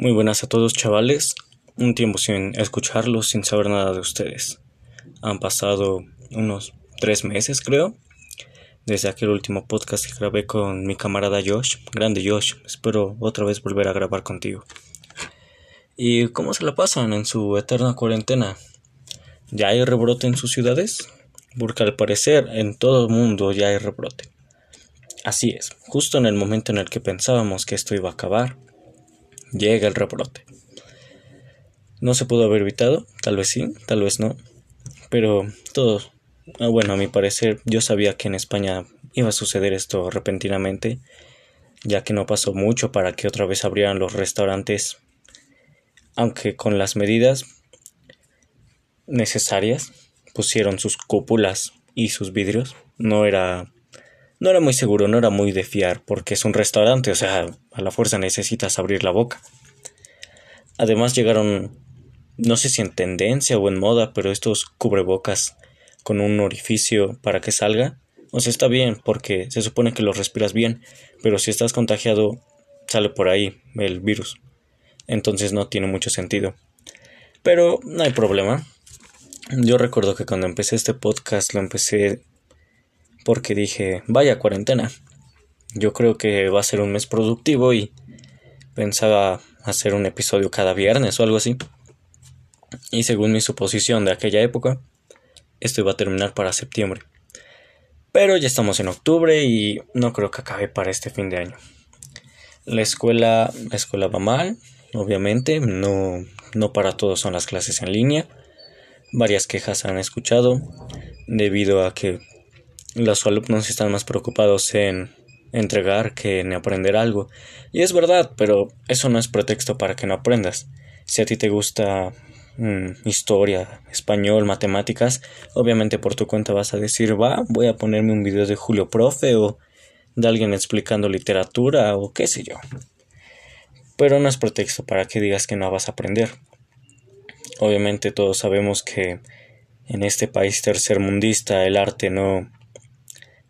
Muy buenas a todos chavales, un tiempo sin escucharlos, sin saber nada de ustedes. Han pasado unos tres meses creo, desde aquel último podcast que grabé con mi camarada Josh, grande Josh, espero otra vez volver a grabar contigo. ¿Y cómo se la pasan en su eterna cuarentena? ¿Ya hay rebrote en sus ciudades? Porque al parecer en todo el mundo ya hay rebrote. Así es, justo en el momento en el que pensábamos que esto iba a acabar, llega el rebrote. No se pudo haber evitado, tal vez sí, tal vez no, pero todo, ah, bueno, a mi parecer, yo sabía que en España iba a suceder esto repentinamente, ya que no pasó mucho para que otra vez abrieran los restaurantes, aunque con las medidas necesarias pusieron sus cúpulas y sus vidrios, no era no era muy seguro, no era muy de fiar, porque es un restaurante, o sea, a la fuerza necesitas abrir la boca. Además llegaron, no sé si en tendencia o en moda, pero estos cubrebocas con un orificio para que salga. O sea, está bien, porque se supone que lo respiras bien, pero si estás contagiado, sale por ahí el virus. Entonces no tiene mucho sentido. Pero no hay problema. Yo recuerdo que cuando empecé este podcast lo empecé porque dije, vaya cuarentena. Yo creo que va a ser un mes productivo y pensaba hacer un episodio cada viernes o algo así. Y según mi suposición de aquella época, esto iba a terminar para septiembre. Pero ya estamos en octubre y no creo que acabe para este fin de año. La escuela, la escuela va mal, obviamente, no, no para todos son las clases en línea. Varias quejas han escuchado debido a que los alumnos están más preocupados en entregar que en aprender algo. Y es verdad, pero eso no es pretexto para que no aprendas. Si a ti te gusta mm, historia, español, matemáticas, obviamente por tu cuenta vas a decir, va, voy a ponerme un video de Julio Profe o de alguien explicando literatura o qué sé yo. Pero no es pretexto para que digas que no vas a aprender. Obviamente todos sabemos que en este país tercermundista el arte no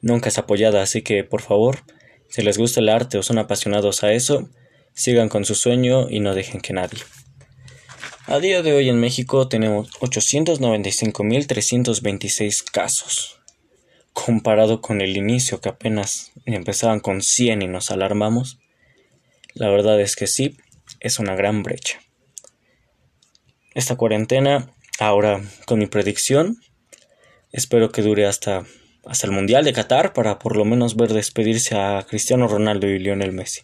nunca es apoyada, así que por favor, si les gusta el arte o son apasionados a eso, sigan con su sueño y no dejen que nadie. A día de hoy en México tenemos 895.326 casos. Comparado con el inicio que apenas empezaban con 100 y nos alarmamos, la verdad es que sí, es una gran brecha. Esta cuarentena, ahora con mi predicción, espero que dure hasta hasta el Mundial de Qatar para por lo menos ver despedirse a Cristiano Ronaldo y Lionel Messi.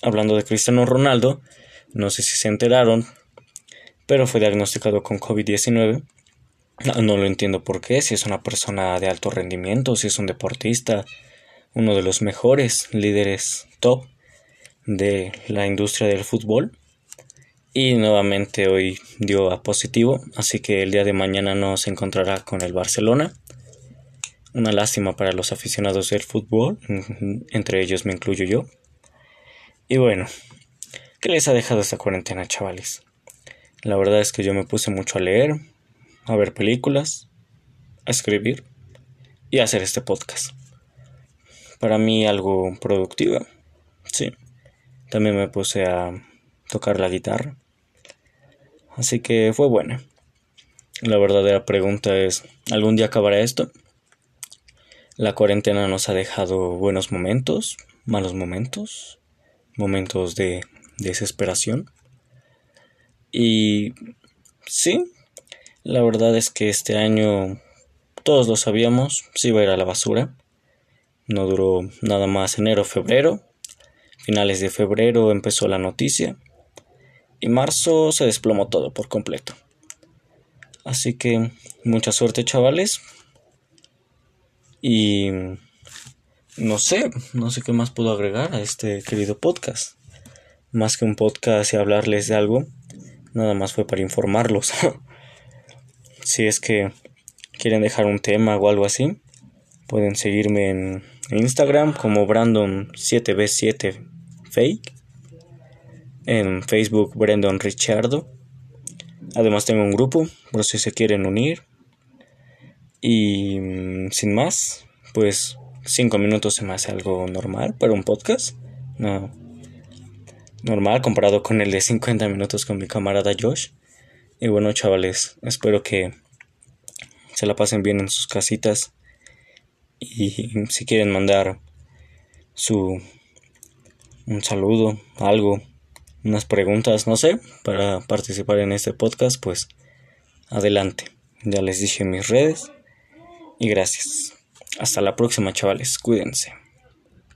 Hablando de Cristiano Ronaldo, no sé si se enteraron, pero fue diagnosticado con COVID-19. No, lo entiendo por qué, si es una persona de alto rendimiento, si es un deportista, uno de los mejores líderes top de la industria del fútbol. Y nuevamente hoy dio a positivo, así que el día de mañana no se encontrará con el Barcelona una lástima para los aficionados del fútbol, entre ellos me incluyo yo. Y bueno, ¿qué les ha dejado esta cuarentena, chavales? La verdad es que yo me puse mucho a leer, a ver películas, a escribir y a hacer este podcast. Para mí algo productivo, sí. También me puse a tocar la guitarra. Así que fue buena. La verdadera pregunta es, ¿algún día acabará esto? La cuarentena nos ha dejado buenos momentos, malos momentos, momentos de desesperación. Y sí, la verdad es que este año todos lo sabíamos, se iba a ir a la basura. No duró nada más enero, febrero. Finales de febrero empezó la noticia. Y marzo se desplomó todo por completo. Así que mucha suerte chavales. Y no sé, no sé qué más puedo agregar a este querido podcast. Más que un podcast y hablarles de algo, nada más fue para informarlos. si es que quieren dejar un tema o algo así, pueden seguirme en Instagram como Brandon7b7 fake. En Facebook Brandon Richardo. Además tengo un grupo por si se quieren unir y mm, sin más, pues cinco minutos se me hace algo normal para un podcast. No, normal comparado con el de 50 minutos con mi camarada Josh. Y bueno, chavales, espero que se la pasen bien en sus casitas. Y si quieren mandar su un saludo, algo, unas preguntas, no sé, para participar en este podcast, pues adelante. Ya les dije mis redes y gracias. Hasta la próxima, chavales. Cuídense.